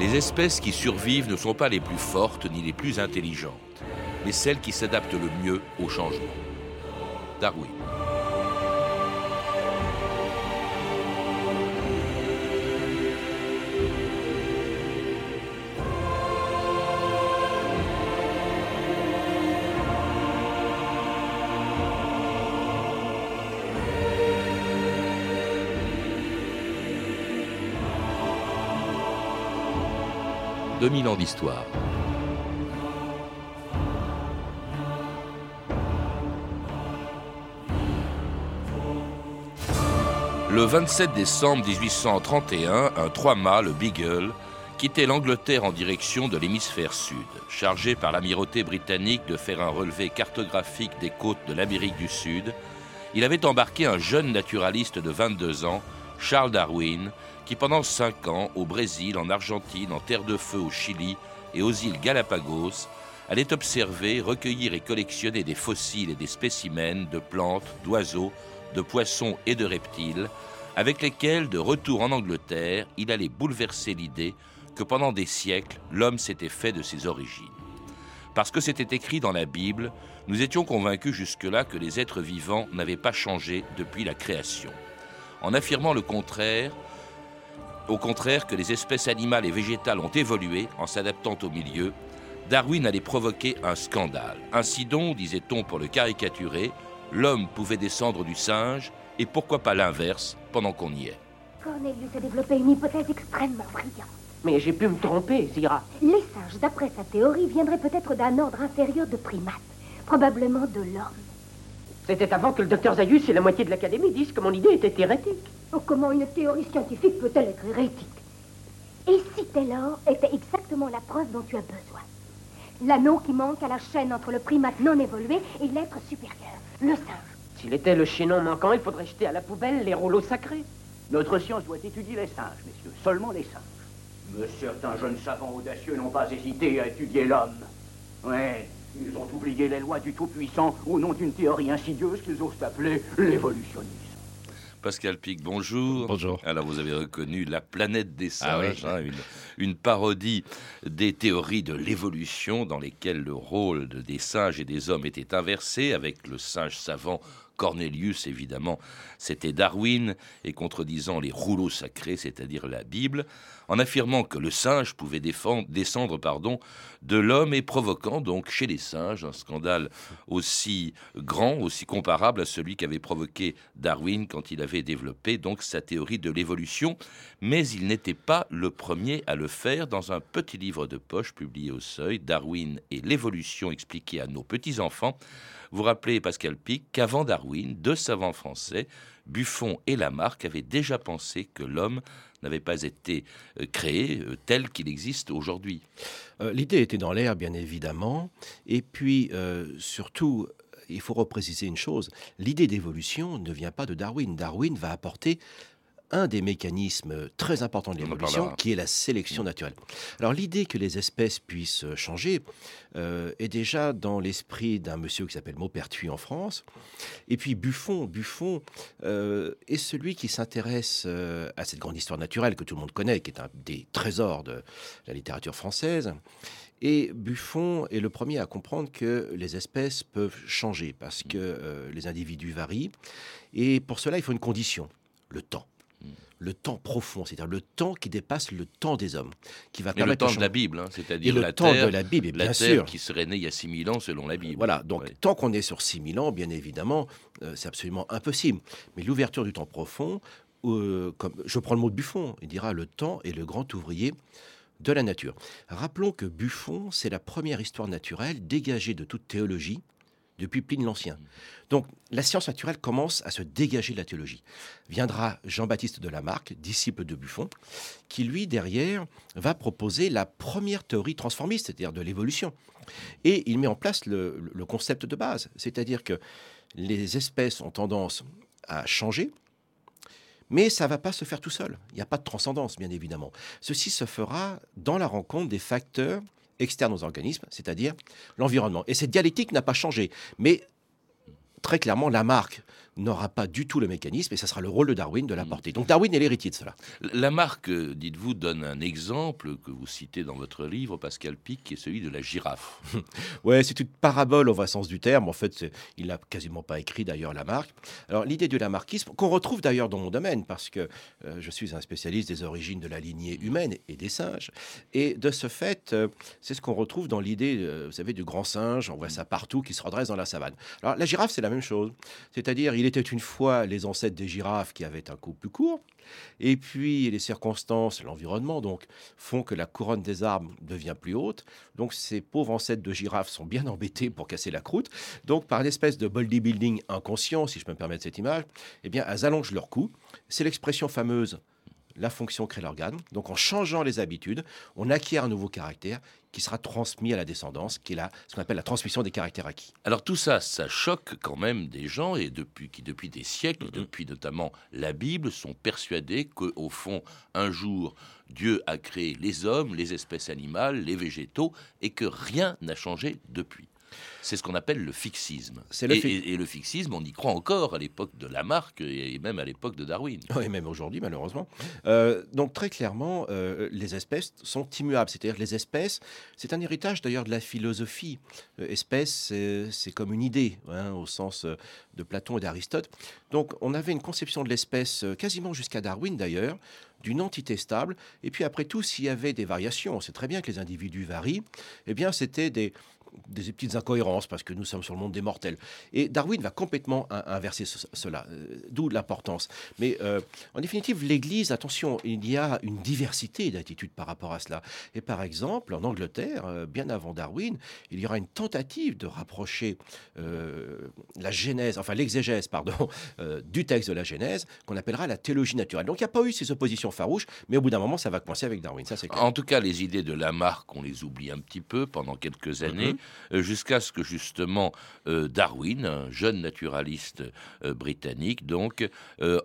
Les espèces qui survivent ne sont pas les plus fortes ni les plus intelligentes, mais celles qui s'adaptent le mieux au changement. Darwin. 2000 ans d'histoire. Le 27 décembre 1831, un trois-mâts, le Beagle, quittait l'Angleterre en direction de l'hémisphère sud, chargé par l'amirauté britannique de faire un relevé cartographique des côtes de l'Amérique du Sud. Il avait embarqué un jeune naturaliste de 22 ans, Charles Darwin, qui pendant cinq ans, au Brésil, en Argentine, en Terre de Feu, au Chili et aux îles Galapagos, allait observer, recueillir et collectionner des fossiles et des spécimens de plantes, d'oiseaux, de poissons et de reptiles, avec lesquels, de retour en Angleterre, il allait bouleverser l'idée que pendant des siècles, l'homme s'était fait de ses origines. Parce que c'était écrit dans la Bible, nous étions convaincus jusque-là que les êtres vivants n'avaient pas changé depuis la création. En affirmant le contraire, au contraire que les espèces animales et végétales ont évolué en s'adaptant au milieu, Darwin allait provoquer un scandale. Ainsi donc, disait-on pour le caricaturer, l'homme pouvait descendre du singe, et pourquoi pas l'inverse, pendant qu'on y est. Cornelius a développé une hypothèse extrêmement brillante. Mais j'ai pu me tromper, Zira. Les singes, d'après sa théorie, viendraient peut-être d'un ordre inférieur de primates, probablement de l'homme. C'était avant que le docteur Zayus et la moitié de l'Académie disent que mon idée était hérétique. Oh, comment une théorie scientifique peut-elle être hérétique Et si Taylor était exactement la preuve dont tu as besoin L'anneau qui manque à la chaîne entre le primate non évolué et l'être supérieur, le singe. S'il était le chaînon manquant, il faudrait jeter à la poubelle les rouleaux sacrés. Notre science doit étudier les singes, messieurs, seulement les singes. Mais certains jeunes savants audacieux n'ont pas hésité à étudier l'homme. Ouais, ils ont oublié les lois du Tout-Puissant au nom d'une théorie insidieuse qu'ils osent appeler l'évolutionnisme. Pascal Pic, bonjour. Bonjour. Alors vous avez reconnu La planète des ah singes, hein, une, parodie des théories de l'évolution dans lesquelles le rôle des singes et des hommes était inversé, avec le singe savant Cornelius, évidemment, c'était Darwin, et contredisant les rouleaux sacrés, c'est-à-dire la Bible, en affirmant que le singe pouvait descendre pardon, de l'homme et provoquant donc chez les singes un scandale aussi grand, aussi comparable à celui qu'avait provoqué Darwin quand il avait développé donc sa théorie de l'évolution. Mais il n'était pas le premier à le faire dans un petit livre de poche publié au Seuil, Darwin et l'évolution expliquée à nos petits-enfants. Vous rappelez, Pascal Pic, qu'avant Darwin, deux savants français, Buffon et Lamarck, avaient déjà pensé que l'homme n'avait pas été euh, créé euh, tel qu'il existe aujourd'hui. Euh, l'idée était dans l'air, bien évidemment. Et puis, surtout, il faut repréciser une chose, l'idée d'évolution ne vient pas de Darwin. Darwin va apporter un des mécanismes très importants de l'évolution, qui est la sélection naturelle. Alors l'idée que les espèces puissent changer euh, est déjà dans l'esprit d'un monsieur qui s'appelle Maupertuis en France. Et puis Buffon, Buffon euh, est celui qui s'intéresse euh, à cette grande histoire naturelle que tout le monde connaît, qui est un des trésors de la littérature française. Et Buffon est le premier à comprendre que les espèces peuvent changer parce que les individus varient. Et pour cela, il faut une condition, le temps le temps profond, c'est-à-dire le temps qui dépasse le temps des hommes, qui va le temps de, la Bible, hein, c'est-à-dire le temps de la Bible, bien sûr, qui serait né il y a 6000 ans selon la Bible. Voilà, donc tant qu'on est sur 6000 ans, bien évidemment, euh, c'est absolument impossible. Mais l'ouverture du temps profond, euh, comme je prends le mot de Buffon, il dira le temps est le grand ouvrier de la nature. Rappelons que Buffon, c'est la première histoire naturelle dégagée de toute théologie depuis Pline l'Ancien. Donc la science naturelle commence à se dégager de la théologie. Viendra Jean-Baptiste de Lamarck, disciple de Buffon, qui lui, derrière, va proposer la première théorie transformiste, c'est-à-dire de l'évolution. Et il met en place le, concept de base, c'est-à-dire que les espèces ont tendance à changer, mais ça ne va pas se faire tout seul. Il n'y a pas de transcendance, bien évidemment. Ceci se fera dans la rencontre des facteurs externes aux organismes, c'est-à-dire l'environnement. Et cette dialectique n'a pas changé. Mais très clairement, la marque n'aura pas du tout le mécanisme et ça sera le rôle de Darwin de l'apporter. Donc Darwin est l'héritier de cela. Lamarck, dites-vous, donne un exemple que vous citez dans votre livre, Pascal Pic, qui est celui de la girafe. ouais, c'est une parabole au vrai sens du terme. En fait, il n'a quasiment pas écrit d'ailleurs Lamarck. Alors l'idée du lamarckisme, qu'on retrouve d'ailleurs dans mon domaine, parce que euh, je suis un spécialiste des origines de la lignée humaine et des singes, et de ce fait, euh, c'est ce qu'on retrouve dans l'idée, euh, vous savez, du grand singe, on voit ça partout, qui se redresse dans la savane. Alors la girafe, c'est la même chose. C'est-à-dire, il était une fois les ancêtres des girafes qui avaient un cou plus court, et puis les circonstances, l'environnement, donc, font que la couronne des arbres devient plus haute. Donc ces pauvres ancêtres de girafes sont bien embêtés pour casser la croûte. Donc par une espèce de bodybuilding inconscient, si je peux me permettre cette image, eh bien elles allongent leur cou. C'est l'expression fameuse la fonction crée l'organe. Donc en changeant les habitudes, on acquiert un nouveau caractère qui sera transmis à la descendance, qui est la, ce qu'on appelle la transmission des caractères acquis. Alors tout ça, ça choque quand même des gens et depuis, qui depuis des siècles, depuis notamment la Bible, sont persuadés qu'au fond, un jour, Dieu a créé les hommes, les espèces animales, les végétaux, et que rien n'a changé depuis. C'est ce qu'on appelle le fixisme. et, le fixisme, on y croit encore à l'époque de Lamarck et même à l'époque de Darwin. Oui, même aujourd'hui, malheureusement. Euh, donc très clairement, euh, les espèces sont immuables. C'est-à-dire les espèces, c'est un héritage d'ailleurs de la philosophie. Euh, espèce, c'est comme une idée, hein, au sens de Platon et d'Aristote. Donc on avait une conception de l'espèce quasiment jusqu'à Darwin d'ailleurs d'une entité stable. Et puis après tout, s'il y avait des variations, on sait très bien que les individus varient, eh bien c'était des, des petites incohérences parce que nous sommes sur le monde des mortels. Et Darwin va complètement inverser cela, euh, d'où l'importance. Mais euh, en définitive, l'Église, attention, il y a une diversité d'attitudes par rapport à cela. Et par exemple, en Angleterre, euh, bien avant Darwin, il y aura une tentative de rapprocher la Genèse, enfin l'exégèse, pardon, du texte de la Genèse, qu'on appellera la théologie naturelle. Donc il n'y a pas eu ces oppositions farouches, mais au bout d'un moment, ça va coincer avec Darwin. Ça, c'est En tout cas, les idées de Lamarck, on les oublie un petit peu pendant quelques années. Mm-hmm. Jusqu'à ce que justement euh, Darwin, un jeune naturaliste euh, britannique, donc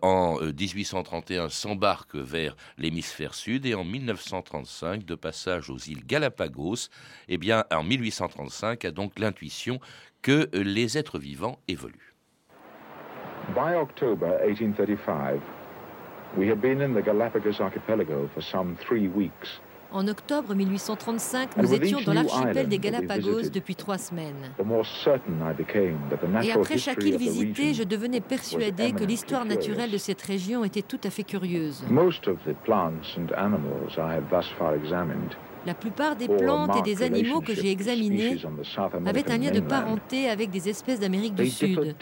en 1831 s'embarque vers l'hémisphère sud et en 1935, de passage aux îles Galapagos, eh bien en 1835 a donc l'intuition que les êtres vivants évoluent. By October 1835, we had been in the Galapagos archipelago for some three weeks. En octobre 1835, nous étions dans l'archipel des Galapagos depuis trois semaines. Et après chaque île visitée, je devenais persuadé que l'histoire naturelle de cette région était tout à fait curieuse. La plupart des plantes et des animaux que j'ai examinés avaient un lien de parenté avec des espèces d'Amérique du Sud,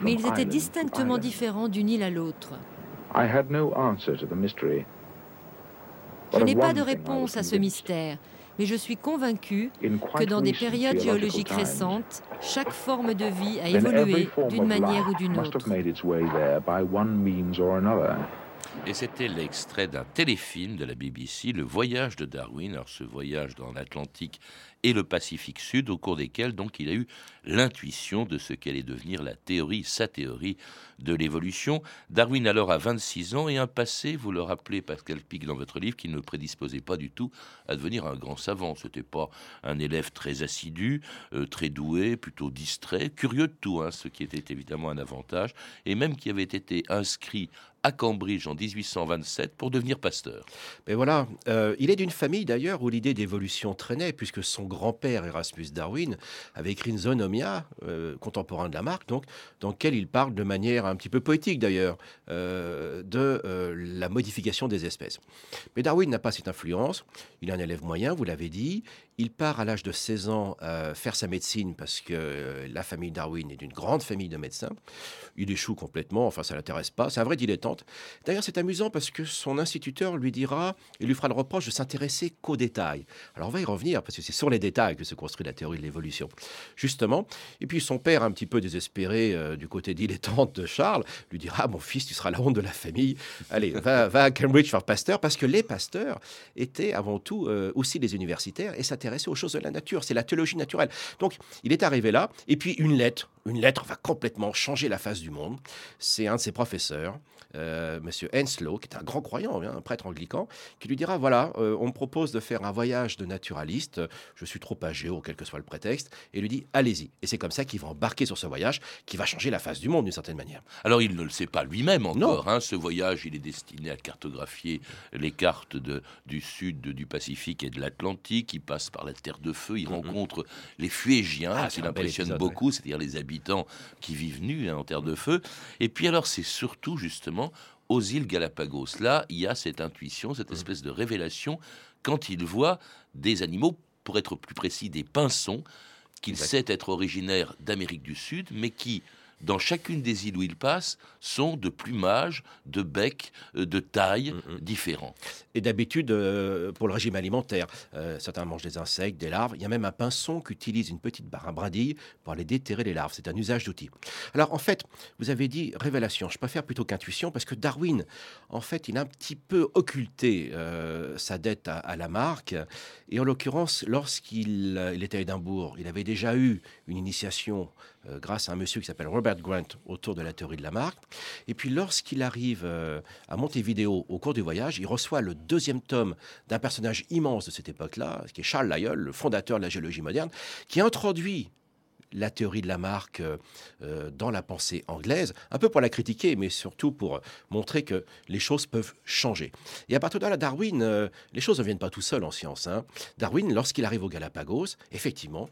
mais ils étaient distinctement différents d'une île à l'autre. Je n'ai pas de réponse à ce mystère, mais je suis convaincu que dans des périodes géologiques récentes, chaque forme de vie a évolué d'une manière ou d'une autre. Et c'était l'extrait d'un téléfilm de la BBC, Le voyage de Darwin. Alors ce voyage dans l'Atlantique et le Pacifique Sud, au cours desquels donc il a eu l'intuition de ce qu'allait devenir la théorie, sa théorie de l'évolution. Darwin alors a 26 ans et un passé, vous le rappelez Pascal Pic dans votre livre, qui ne prédisposait pas du tout à devenir un grand savant. C'était pas un élève très assidu, euh, très doué, plutôt distrait, curieux de tout, hein, ce qui était évidemment un avantage, et même qui avait été inscrit à Cambridge en 1827 pour devenir pasteur. Mais voilà, euh, il est d'une famille d'ailleurs où l'idée d'évolution traînait, puisque son grand-père Erasmus Darwin avait écrit une Zonomia, euh, contemporain de Lamarck, donc, dans lequel il parle de manière un petit peu poétique d'ailleurs euh, de la modification des espèces. Mais Darwin n'a pas cette influence, il est un élève moyen, vous l'avez dit, il part à l'âge de 16 ans euh, faire sa médecine parce que euh, la famille Darwin est d'une grande famille de médecins. Il échoue complètement, enfin ça l'intéresse pas. C'est un vrai D'ailleurs, c'est amusant parce que son instituteur lui dira, il lui fera le reproche de s'intéresser qu'aux détails. Alors on va y revenir parce que c'est sur les détails que se construit la théorie de l'évolution, justement. Et puis son père, un petit peu désespéré euh, du côté dilettante de Charles, lui dira Mon fils, tu seras la honte de la famille. Allez, va, à Cambridge faire pasteur parce que les pasteurs étaient avant tout aussi des universitaires et s'intéressaient aux choses de la nature. C'est la théologie naturelle. Donc, il est arrivé là, et puis une lettre une lettre va complètement changer la face du monde. C'est un de ses professeurs, euh, Monsieur Henslow, qui est un grand croyant, hein, un prêtre anglican, qui lui dira voilà, euh, on me propose de faire un voyage de naturaliste. Je suis trop âgé, ou quel que soit le prétexte, et lui dit allez-y. Et c'est comme ça qu'il va embarquer sur ce voyage, qui va changer la face du monde d'une certaine manière. Alors il ne le sait pas lui-même encore. Hein, ce voyage, il est destiné à cartographier les cartes de, du sud, du Pacifique et de l'Atlantique. Il passe par la Terre de Feu. Il rencontre les Fuégiens, ah, qui l'impressionne beaucoup, c'est-à-dire les habitants habitants qui vivent nus hein, en terre de feu. Et puis alors, c'est surtout justement aux îles Galapagos. Là, il y a cette intuition, cette mmh. espèce de révélation quand il voit des animaux, pour être plus précis, des pinsons, qu'il sait être originaires d'Amérique du Sud, mais qui dans chacune des îles où il passe, sont de plumage, de bec, euh, de taille mm, mm. différents. Et d'habitude, euh, pour le régime alimentaire, euh, certains mangent des insectes, des larves. Il y a même un pinson qui utilise une petite barre à brindille pour aller déterrer les larves. C'est un usage d'outil. Alors en fait, vous avez dit révélation. Je préfère plutôt qu'intuition parce que Darwin, en fait, il a un petit peu occulté sa dette à, à, Lamarck. Et en l'occurrence, lorsqu'il il était à Édimbourg, il avait déjà eu une initiation grâce à un monsieur qui s'appelle Robert Grant autour de la théorie de Lamarck. Et puis lorsqu'il arrive euh, à Montevideo au cours du voyage, il reçoit le deuxième tome d'un personnage immense de cette époque-là, qui est Charles Lyell, le fondateur de la géologie moderne, qui introduit la théorie de Lamarck euh, euh, dans la pensée anglaise, un peu pour la critiquer, mais surtout pour montrer que les choses peuvent changer. Et à partir de là, Darwin, les choses ne viennent pas tout seul en science. Hein. Darwin, lorsqu'il arrive au Galapagos, effectivement,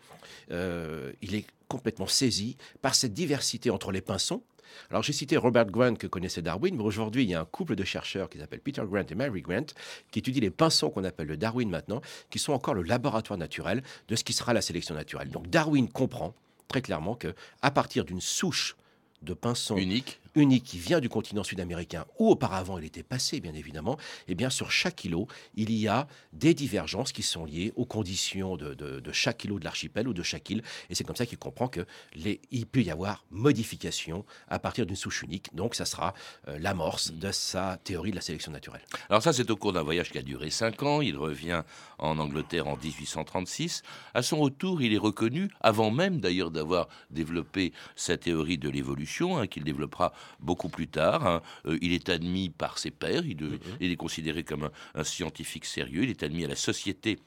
il est complètement saisi par cette diversité entre les pinsons. Alors j'ai cité Robert Grant que connaissait Darwin, mais aujourd'hui il y a un couple de chercheurs qui s'appellent Peter Grant et Mary Grant qui étudient les pinsons qu'on appelle le Darwin maintenant, qui sont encore le laboratoire naturel de ce qui sera la sélection naturelle. Donc Darwin comprend très clairement que à partir d'une souche de pinsons unique unique qui vient du continent sud-américain, où auparavant il était passé, bien évidemment, et eh bien sur chaque îlot, il y a des divergences qui sont liées aux conditions de, chaque îlot de l'archipel ou de chaque île. Et c'est comme ça qu'il comprend que les, il peut y avoir modification à partir d'une souche unique. Donc ça sera euh, l'amorce de sa théorie de la sélection naturelle. Alors ça, c'est au cours d'un voyage qui a duré cinq ans. Il revient en Angleterre en 1836. À son retour, il est reconnu, avant même d'ailleurs d'avoir développé sa théorie de l'évolution, hein, qu'il développera beaucoup plus tard. Hein. Euh, il est admis par ses pairs, il, mhm. est considéré comme un, scientifique sérieux, il est admis à la Société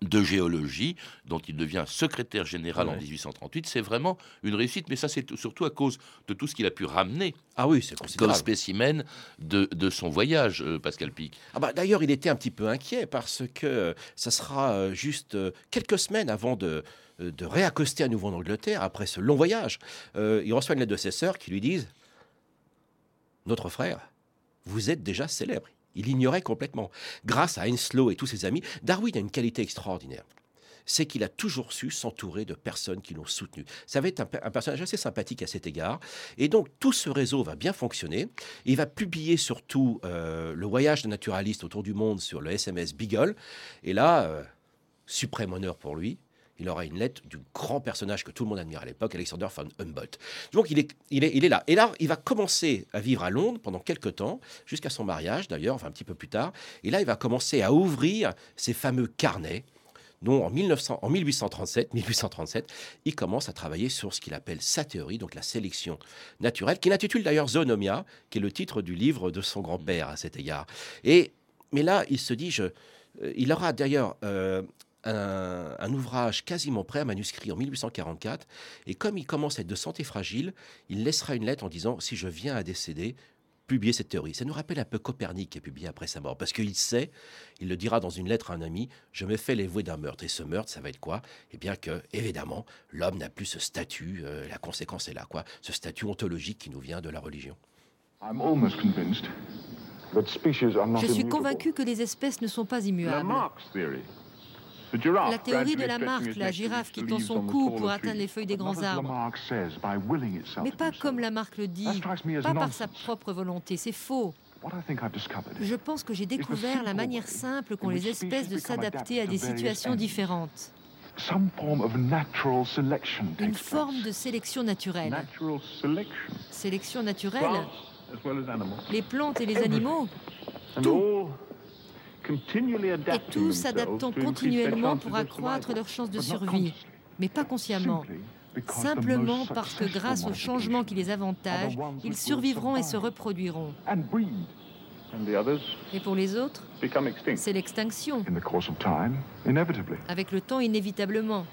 de géologie, dont il devient secrétaire général en 1838, c'est vraiment une réussite, mais ça c'est surtout à cause de tout ce qu'il a pu ramener ah oui, c'est comme spécimen de, de son voyage, euh, Pascal Pic. Ah bah, D'ailleurs, il était un petit peu inquiet parce que ça sera euh, juste quelques semaines avant de, de réaccoster à nouveau en Angleterre, après ce long voyage. il reçoit une lettre de ses sœurs qui lui disent notre frère, vous êtes déjà célèbre. Il ignorait complètement. Grâce à Henslow et tous ses amis, Darwin a une qualité extraordinaire. C'est qu'il a toujours su s'entourer de personnes qui l'ont soutenu. Ça va être un, personnage assez sympathique à cet égard. Et donc, tout ce réseau va bien fonctionner. Il va publier surtout euh, le voyage de naturalistes autour du monde sur le SMS Beagle. Et là, euh, suprême honneur pour lui, il aura une lettre du grand personnage que tout le monde admire à l'époque, Alexander von Humboldt. Donc il est, il, est, il est là. Et là, il va commencer à vivre à Londres pendant quelques temps, jusqu'à son mariage d'ailleurs, enfin un petit peu plus tard. Et là, il va commencer à ouvrir ces fameux carnets dont en, 1900, en 1837, 1837, il commence à travailler sur ce qu'il appelle sa théorie, donc la sélection naturelle, qu'il intitule d'ailleurs Zoonomia, qui est le titre du livre de son grand-père à cet égard. Et, mais là, il se dit, je, euh, il aura d'ailleurs euh, un, ouvrage quasiment prêt, un manuscrit en 1844. Et comme il commence à être de santé fragile, il laissera une lettre en disant Si je viens à décéder, publier cette théorie. Ça nous rappelle un peu Copernic qui a publié après sa mort, parce qu'il sait, il le dira dans une lettre à un ami, je me fais l'avouer d'un meurtre. Et ce meurtre, ça va être quoi? Eh bien que, évidemment, l'homme n'a plus ce statut, euh, la conséquence est là, quoi, ce statut ontologique qui nous vient de la religion. Je suis convaincu que les espèces ne sont pas immuables. La théorie de Lamarck, la girafe qui tend son cou pour atteindre les feuilles des grands arbres. Mais pas comme Lamarck le dit, pas par sa propre volonté, c'est faux. Je pense que j'ai découvert la manière simple qu'ont les espèces de s'adapter à des situations différentes. Une forme de sélection naturelle. Sélection naturelle. Les plantes et les animaux. Tout et tous s'adaptant continuellement pour accroître leurs chances de survie, mais pas consciemment, simplement parce que grâce au changement qui les avantage, ils survivront et se reproduiront. Et pour les autres, c'est l'extinction. Avec le temps, inévitablement.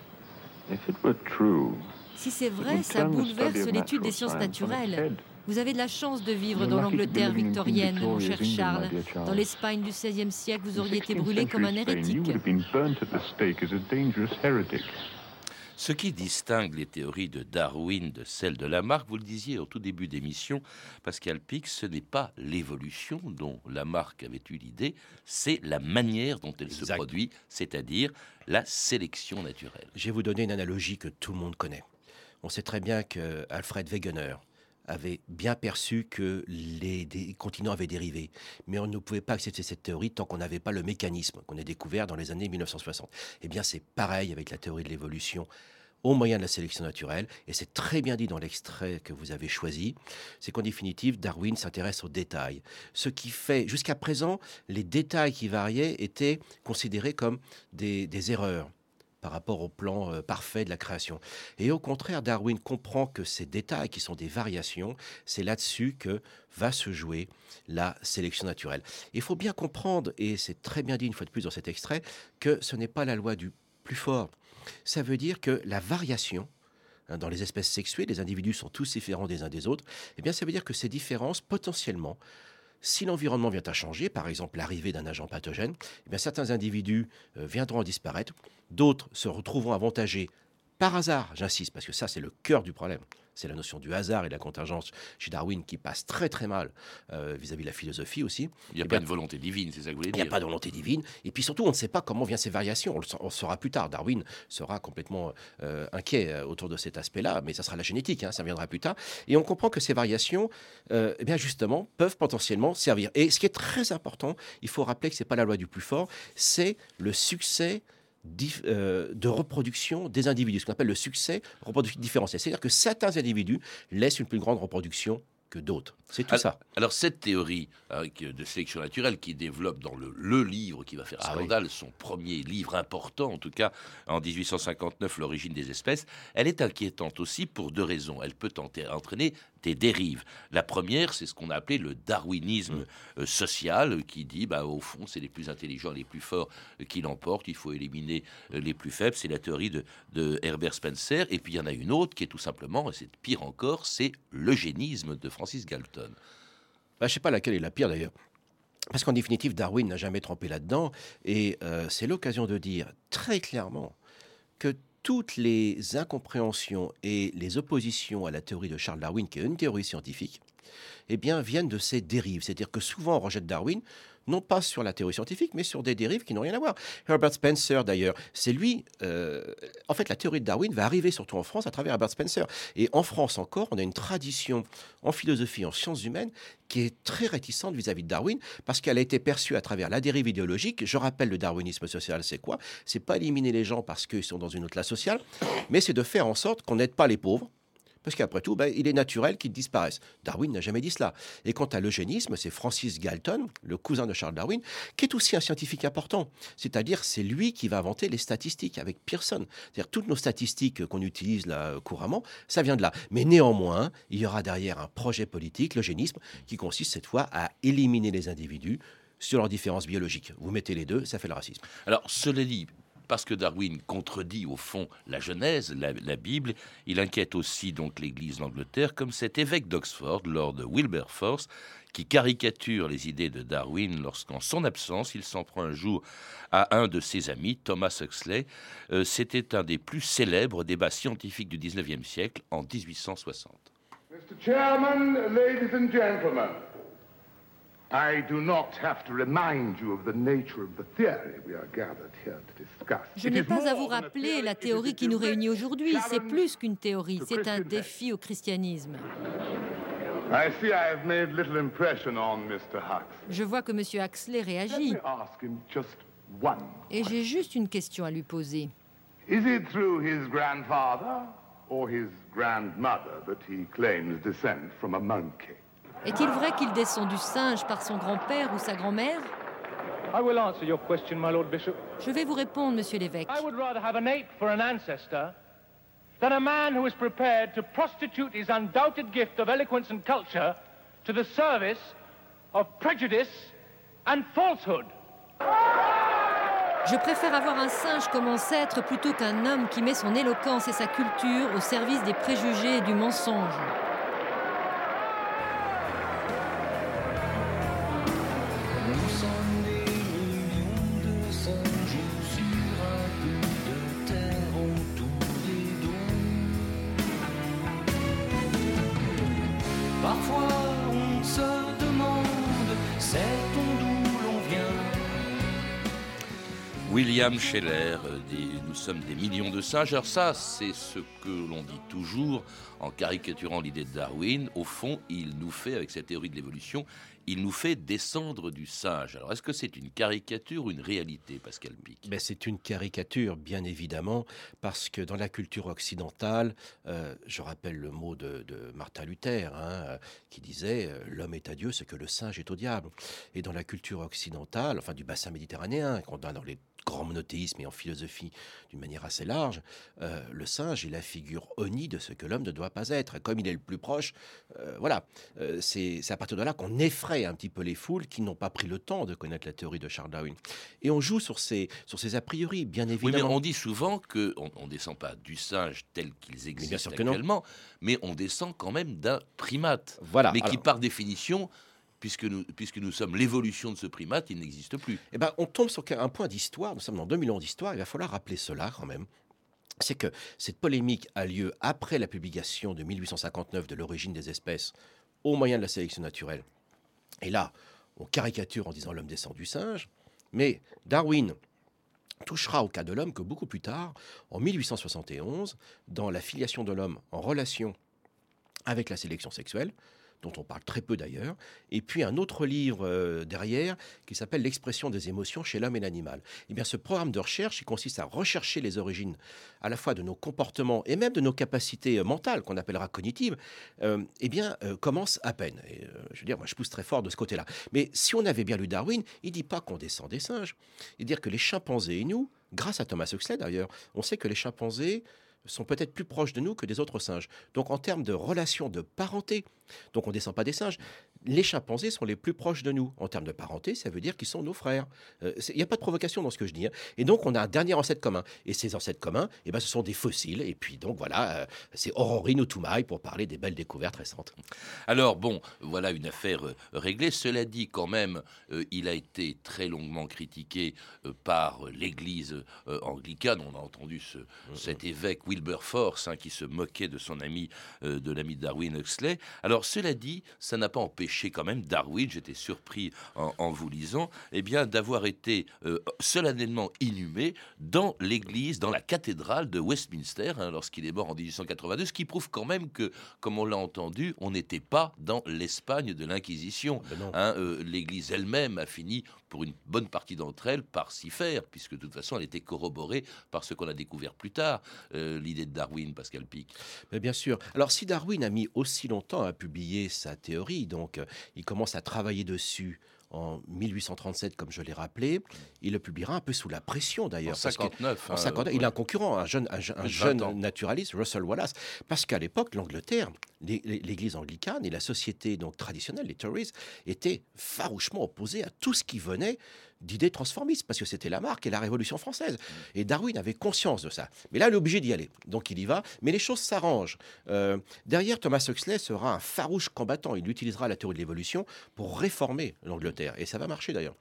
Si c'est vrai, ça bouleverse l'étude des sciences naturelles. Vous avez de la chance de vivre dans l'Angleterre victorienne, mon cher Charles. Dans l'Espagne du XVIe siècle, vous auriez été brûlé comme un hérétique. Ce qui distingue les théories de Darwin de celles de Lamarck, vous le disiez au tout début d'émission, Pascal Pic, ce n'est pas l'évolution dont Lamarck avait eu l'idée, c'est la manière dont elle se produit, c'est-à-dire la sélection naturelle. Je vais vous donner une analogie que tout le monde connaît. On sait très bien que Alfred Wegener avait bien perçu que les, continents avaient dérivé. Mais on ne pouvait pas accepter cette théorie tant qu'on n'avait pas le mécanisme qu'on a découvert dans les années 1960. Eh bien, c'est pareil avec la théorie de l'évolution au moyen de la sélection naturelle, et c'est très bien dit dans l'extrait que vous avez choisi, c'est qu'en définitive, Darwin s'intéresse aux détails. Ce qui fait, jusqu'à présent, les détails qui variaient étaient considérés comme des erreurs par rapport au plan euh, parfait de la création. Et au contraire, Darwin comprend que ces détails qui sont des variations, c'est là-dessus que va se jouer la sélection naturelle. Il faut bien comprendre, et c'est très bien dit une fois de plus dans cet extrait, que ce n'est pas la loi du plus fort. Ça veut dire que la variation, hein, dans les espèces sexuées, les individus sont tous différents des uns des autres, eh bien ça veut dire que ces différences, potentiellement, si l'environnement vient à changer, par exemple l'arrivée d'un agent pathogène, eh certains individus euh, viendront à disparaître, d'autres se retrouveront avantagés par hasard, j'insiste, parce que ça c'est le cœur du problème. C'est la notion du hasard et de la contingence chez Darwin qui passe très très mal euh, vis-à-vis de la philosophie aussi. Il n'y a eh pas de volonté divine, c'est ça que vous voulez dire Il n'y a pas de volonté divine. Et puis surtout, on ne sait pas comment viennent ces variations. On le, saura plus tard. Darwin sera complètement euh, inquiet euh, autour de cet aspect-là, mais ça sera la génétique, hein, ça viendra plus tard. Et on comprend que ces variations, eh bien justement, peuvent potentiellement servir. Et ce qui est très important, il faut rappeler que ce n'est pas la loi du plus fort, c'est le succès de reproduction des individus, ce qu'on appelle le succès reproductif différentiel. C'est-à-dire que certains individus laissent une plus grande reproduction que d'autres. C'est tout ça. Alors cette théorie hein, de sélection naturelle qui développe dans le, livre qui va faire ah scandale, son premier livre important en tout cas en 1859, L'origine des espèces, elle est inquiétante aussi pour deux raisons. Elle peut entraîner des dérives. La première, c'est ce qu'on a appelé le darwinisme mm. euh, social, qui dit, bah, au fond, c'est les plus intelligents, les plus forts euh, qui l'emportent, il faut éliminer euh, les plus faibles. C'est la théorie de, de, Herbert Spencer. Et puis il y en a une autre qui est tout simplement, et c'est pire encore, c'est l'eugénisme de Francis Galton. Bah, je ne sais pas laquelle est la pire d'ailleurs. Parce qu'en définitive, Darwin n'a jamais trempé là-dedans. Et euh, c'est l'occasion de dire très clairement que toutes les incompréhensions et les oppositions à la théorie de Charles Darwin, qui est une théorie scientifique, eh bien, viennent de ces dérives. C'est-à-dire que souvent on rejette Darwin non pas sur la théorie scientifique, mais sur des dérives qui n'ont rien à voir. Herbert Spencer, d'ailleurs, c'est lui. Euh, en fait, la théorie de Darwin va arriver surtout en France à travers Herbert Spencer. Et en France encore, on a une tradition en philosophie, en sciences humaines, qui est très réticente vis-à-vis de Darwin, parce qu'elle a été perçue à travers la dérive idéologique. Je rappelle, le darwinisme social, c'est quoi? C'est pas éliminer les gens parce qu'ils sont dans une autre classe sociale, mais c'est de faire en sorte qu'on n'aide pas les pauvres, parce qu'après tout, ben, il est naturel qu'ils disparaissent. Darwin n'a jamais dit cela. Et quant à l'eugénisme, c'est Francis Galton, le cousin de Charles Darwin, qui est aussi un scientifique important. C'est-à-dire, c'est lui qui va inventer les statistiques avec Pearson. C'est-à-dire, toutes nos statistiques qu'on utilise là couramment, ça vient de là. Mais néanmoins, il y aura derrière un projet politique, l'eugénisme, qui consiste cette fois à éliminer les individus sur leurs différences biologiques. Vous mettez les deux, ça fait le racisme. Alors, cela dit, parce que Darwin contredit au fond la Genèse, la, Bible, il inquiète aussi donc l'Église d'Angleterre, comme cet évêque d'Oxford, Lord Wilberforce, qui caricature les idées de Darwin lorsqu'en son absence, il s'en prend un jour à un de ses amis, Thomas Huxley. Euh, c'était un des plus célèbres débats scientifiques du 19e siècle en 1860. Mr. Chairman, ladies and gentlemen, je n'ai pas à vous rappeler la théorie qui nous réunit aujourd'hui. C'est plus qu'une théorie, c'est un défi au christianisme. Je vois que M. Huxley réagit. Et j'ai juste une question à lui poser. Est-il through his grandfather or his grandmother that he claims descent from a monkey? Est-il vrai qu'il descend du singe par son grand-père ou sa grand-mère? Je vais vous répondre, monsieur l'évêque. than a man who is prepared to prostitute his undoubted gift of eloquence and culture to the service of prejudice and falsehood. Je préfère avoir un singe comme ancêtre plutôt qu'un homme qui met son éloquence et sa culture au service des préjugés et du mensonge. William Scheller Nous sommes des millions de singes. Alors ça, c'est ce que l'on dit toujours en caricaturant l'idée de Darwin. Au fond, il nous fait, avec cette théorie de l'évolution, il nous fait descendre du singe. Alors est-ce que c'est une caricature ou une réalité, Pascal Pic? Ben, C'est une caricature, bien évidemment, parce que dans la culture occidentale, euh, je rappelle le mot de, Martin Luther, hein, euh, qui disait euh, L'homme est à Dieu ce que le singe est au diable ». Et dans la culture occidentale, enfin du bassin méditerranéen, qu'on a dans les grand monothéisme et en philosophie d'une manière assez large, euh, le singe est la figure oni de ce que l'homme ne doit pas être. Comme il est le plus proche, euh, voilà, euh, c'est à partir de là qu'on effraie un petit peu les foules qui n'ont pas pris le temps de connaître la théorie de Charles Darwin. Et on joue sur ces, sur ces a priori, bien évidemment. Oui, mais on dit souvent qu'on ne descend pas du singe tel qu'ils existent actuellement, mais on descend quand même d'un primate. Voilà. Mais qui, par définition, puisque nous, sommes l'évolution de ce primate, il n'existe plus. Eh ben, on tombe sur un point d'histoire, nous sommes dans 2000 ans d'histoire, il va falloir rappeler cela quand même. C'est que cette polémique a lieu après la publication de 1859 de l'origine des espèces au moyen de la sélection naturelle. Et là, on caricature en disant l'homme descend du singe, mais Darwin touchera au cas de l'homme que beaucoup plus tard, en 1871, dans la filiation de l'homme en relation avec la sélection sexuelle, dont on parle très peu d'ailleurs, et puis un autre livre euh, derrière qui s'appelle L'expression des émotions chez l'homme et l'animal. Eh bien, ce programme de recherche, il consiste à rechercher les origines à la fois de nos comportements et même de nos capacités euh, mentales, qu'on appellera cognitives, euh, eh bien, commence à peine. Et, je veux dire, moi, je pousse très fort de ce côté-là. Mais si on avait bien lu Darwin, il dit pas qu'on descend des singes. Il dit que les chimpanzés et nous, grâce à Thomas Huxley d'ailleurs, on sait que les chimpanzés sont peut-être plus proches de nous que des autres singes. Donc en termes de relation de parenté, donc on ne descend pas des singes, les chimpanzés sont les plus proches de nous. En termes de parenté, ça veut dire qu'ils sont nos frères. Il euh, n'y a pas de provocation dans ce que je dis. Hein. Et donc on a un dernier ancêtre commun. Et ces ancêtres communs, eh ben, ce sont des fossiles. Et puis donc voilà, euh, c'est Aurorine ou Toumaï pour parler des belles découvertes récentes. Alors bon, voilà une affaire euh, réglée. Cela dit, quand même, il a été très longuement critiqué par l'Église anglicane. On a entendu ce, mm-hmm. cet évêque Wilberforce hein, qui se moquait de son ami, de l'ami Darwin Huxley. Alors cela dit, ça n'a pas empêché quand même Darwin, j'étais surpris en, vous lisant, eh bien d'avoir été euh, solennellement inhumé dans l'église, dans la cathédrale de Westminster, hein, lorsqu'il est mort en 1882, ce qui prouve quand même que, comme on l'a entendu, on n'était pas dans l'Espagne de l'Inquisition. Ben hein, euh, l'église elle-même a fini pour une bonne partie d'entre elles par s'y faire, puisque de toute façon elle était corroborée par ce qu'on a découvert plus tard, euh, l'idée de Darwin, Pascal Pic. Mais bien sûr. Alors si Darwin a mis aussi longtemps à publier sa théorie, donc euh, il commence à travailler dessus en 1837, comme je l'ai rappelé. Il le publiera un peu sous la pression d'ailleurs. En 59. Hein, il a un concurrent, un jeune, un, jeune naturaliste, Russell Wallace. Parce qu'à l'époque, l'Angleterre, l'Église anglicane et la société donc traditionnelle, les Tories, étaient farouchement opposés à tout ce qui venait d'idées transformistes, parce que c'était la marque et la Révolution française. Et Darwin avait conscience de ça. Mais là, il est obligé d'y aller. Donc il y va, mais les choses s'arrangent. Euh, derrière, Thomas Huxley sera un farouche combattant. Il utilisera la théorie de l'évolution pour réformer l'Angleterre. Et ça va marcher d'ailleurs.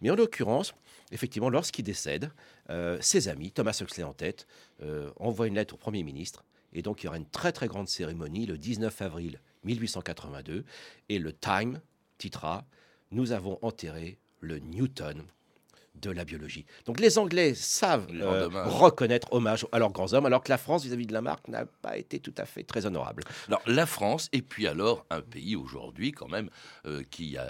Mais en l'occurrence, effectivement, lorsqu'il décède, euh, ses amis, Thomas Huxley en tête, euh, envoient une lettre au Premier ministre. Et donc il y aura une très très grande cérémonie le 19 avril 1882. Et le Time titrera Nous avons enterré le Newton de la biologie. Donc les Anglais savent euh, reconnaître hommage à leurs grands hommes, alors que la France, vis-à-vis de la marque, n'a pas été tout à fait très honorable. Alors la France, et puis alors un pays aujourd'hui quand même, euh, qui a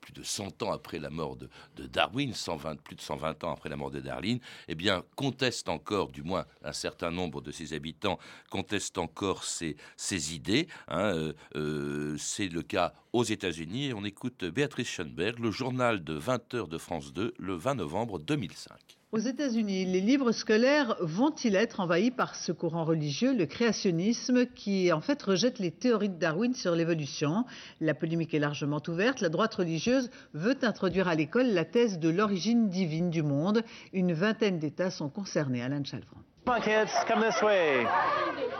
plus de 100 ans après la mort de, Darwin, 120, plus de 120 ans après la mort de Darwin, eh bien conteste encore, du moins un certain nombre de ses habitants, conteste encore ses, ses idées. Hein, euh, c'est le cas aux États-Unis et on écoute Béatrice Schoenberg, le journal de 20 heures de France 2, le 20 novembre 2005. Aux États-Unis, les livres scolaires vont-ils être envahis par ce courant religieux, le créationnisme, qui en fait rejette les théories de Darwin sur l'évolution? La polémique est largement ouverte. La droite religieuse veut introduire à l'école la thèse de l'origine divine du monde. Une vingtaine d'États sont concernés. Alain Chalvran.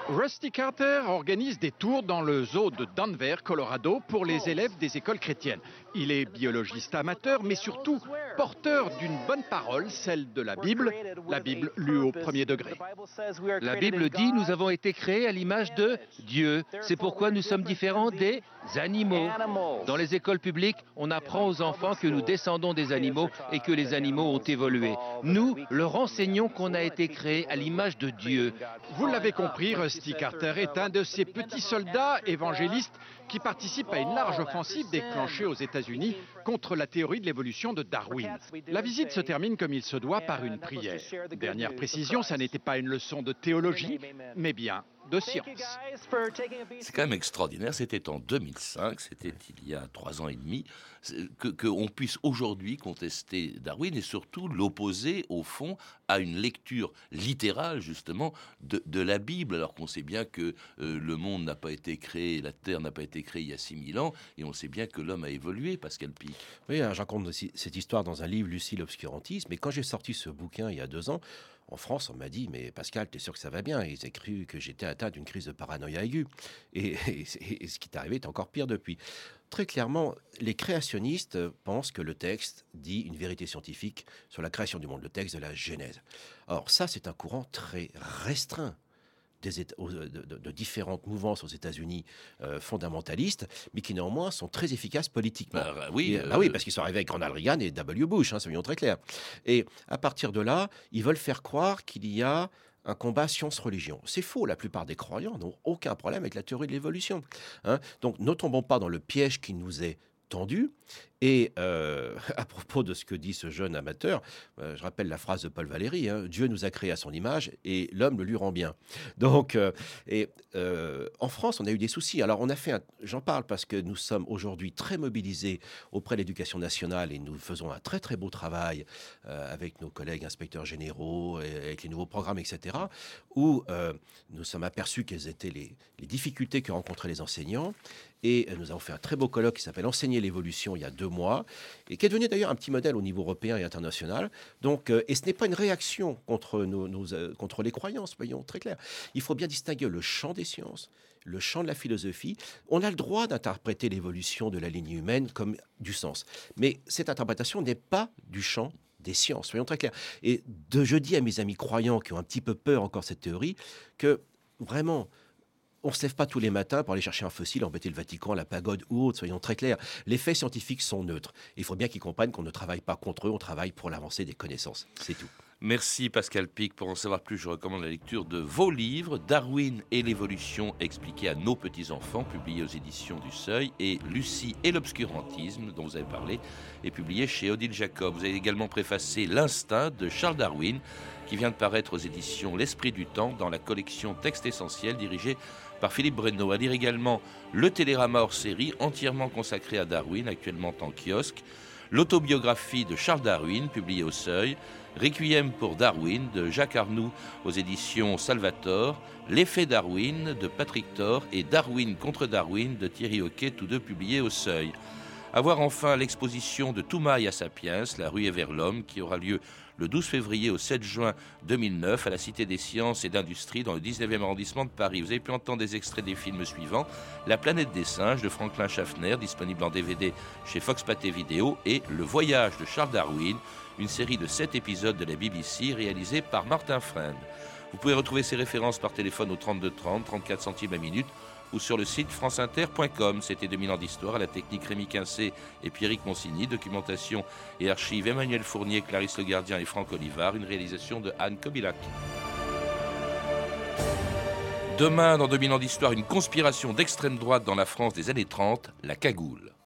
Rusty Carter organise des tours dans le zoo de Denver, Colorado, pour les élèves des écoles chrétiennes. Il est biologiste amateur, mais surtout porteur d'une bonne parole, celle de la Bible, la Bible lue au premier degré. La Bible dit nous avons été créés à l'image de Dieu. C'est pourquoi nous sommes différents des animaux. Dans les écoles publiques, on apprend aux enfants que nous descendons des animaux et que les animaux ont évolué. Nous leur enseignons qu'on a été créés à l'image de Dieu. Vous l'avez compris, Rusty Carter est un de ces petits soldats évangélistes qui participent à une large offensive déclenchée aux États-Unis contre la théorie de l'évolution de Darwin. La visite se termine comme il se doit par une prière. Dernière précision, ça n'était pas une leçon de théologie, mais bien de science. C'est quand même extraordinaire. C'était en 2005, c'était il y a trois ans et demi, qu'on puisse aujourd'hui contester Darwin et surtout l'opposer au fond à une lecture littérale justement de, la Bible, alors qu'on sait bien que euh, le monde n'a pas été créé, la Terre n'a pas été créée il y a 6000 ans, et on sait bien que l'homme a évolué, Pascal Pic. Oui, hein, je raconte cette histoire dans un livre, Lucie l'obscurantisme, mais quand j'ai sorti ce bouquin il y a deux ans, en France, on m'a dit, mais Pascal, tu es sûr que ça va bien? Ils ont cru que j'étais atteint d'une crise de paranoïa aiguë. Et, ce qui est arrivé est encore pire depuis. Très clairement, les créationnistes pensent que le texte dit une vérité scientifique sur la création du monde, le texte de la Genèse. Or, ça, c'est un courant très restreint de, différentes mouvances aux États-Unis euh, fondamentalistes, mais qui néanmoins sont très efficaces politiquement. Bah, oui, bah oui, parce qu'ils sont arrivés avec Ronald Reagan et W. Bush, hein, soyons très clairs. Et à partir de là, ils veulent faire croire qu'il y a un combat science-religion. C'est faux, la plupart des croyants n'ont aucun problème avec la théorie de l'évolution. Hein. Donc ne tombons pas dans le piège qui nous est et euh, à propos de ce que dit ce jeune amateur, euh, je rappelle la phrase de Paul Valéry hein, Dieu nous a créés à son image et l'homme le lui rend bien. Donc, euh, et en France, on a eu des soucis. Alors, on a fait, j'en parle parce que nous sommes aujourd'hui très mobilisés auprès de l'éducation nationale et nous faisons un très très beau travail avec nos collègues inspecteurs généraux, et avec les nouveaux programmes, etc. Où nous sommes aperçus quelles étaient les, les difficultés que rencontraient les enseignants. Et nous avons fait un très beau colloque qui s'appelle Enseigner l'évolution il y a deux mois, et qui est devenu d'ailleurs un petit modèle au niveau européen et international. Donc, euh, et ce n'est pas une réaction contre, nos, euh, contre les croyances, voyons très clair. Il faut bien distinguer le champ des sciences, le champ de la philosophie. On a le droit d'interpréter l'évolution de la lignée humaine comme du sens. Mais cette interprétation n'est pas du champ des sciences, soyons très clairs. Et de, je dis à mes amis croyants qui ont un petit peu peur encore cette théorie, que vraiment, on ne se lève pas tous les matins pour aller chercher un fossile, embêter le Vatican, la pagode ou autre, soyons très clairs. Les faits scientifiques sont neutres. Il faut bien qu'ils comprennent qu'on ne travaille pas contre eux, on travaille pour l'avancée des connaissances. C'est tout. Merci Pascal Pic. Pour en savoir plus, je recommande la lecture de vos livres, Darwin et l'évolution expliquée à nos petits-enfants, publié aux éditions du Seuil, et Lucie et l'obscurantisme, dont vous avez parlé, est publié chez Odile Jacob. Vous avez également préfacé L'instinct de Charles Darwin, qui vient de paraître aux éditions L'Esprit du Temps dans la collection Texte essentiel dirigée par Philippe Breno. À lire également le Télérama hors série, entièrement consacré à Darwin, actuellement en kiosque. L'autobiographie de Charles Darwin, publiée au Seuil. Requiem pour Darwin de Jacques Arnoux aux éditions Salvator. L'effet Darwin de Patrick Thor et Darwin contre Darwin de Thierry Hoquet, tous deux publiés au Seuil. À voir enfin l'exposition de Toumaï à Sapiens, La rue est vers l'homme, qui aura lieu le 12 février au 7 juin 2009 à la Cité des Sciences et d'Industrie dans le 19e arrondissement de Paris. Vous avez pu entendre des extraits des films suivants La planète des singes de Franklin Schaffner, disponible en DVD chez Fox Pathé Vidéo, et Le voyage de Charles Darwin, une série de 7 épisodes de la BBC réalisée par Martin Friend. Vous pouvez retrouver ces références par téléphone au 32 30, 34 centimes la minute ou sur le site franceinter.com. C'était 2000 ans d'histoire à la technique Rémi Quincé et Pierrick Monsigny, documentation et archives Emmanuel Fournier, Clarisse Le Gardien et Franck Olivard, une réalisation de Anne Kobilac. Demain, dans 2000 ans d'histoire, une conspiration d'extrême droite dans la France des années 30, la cagoule.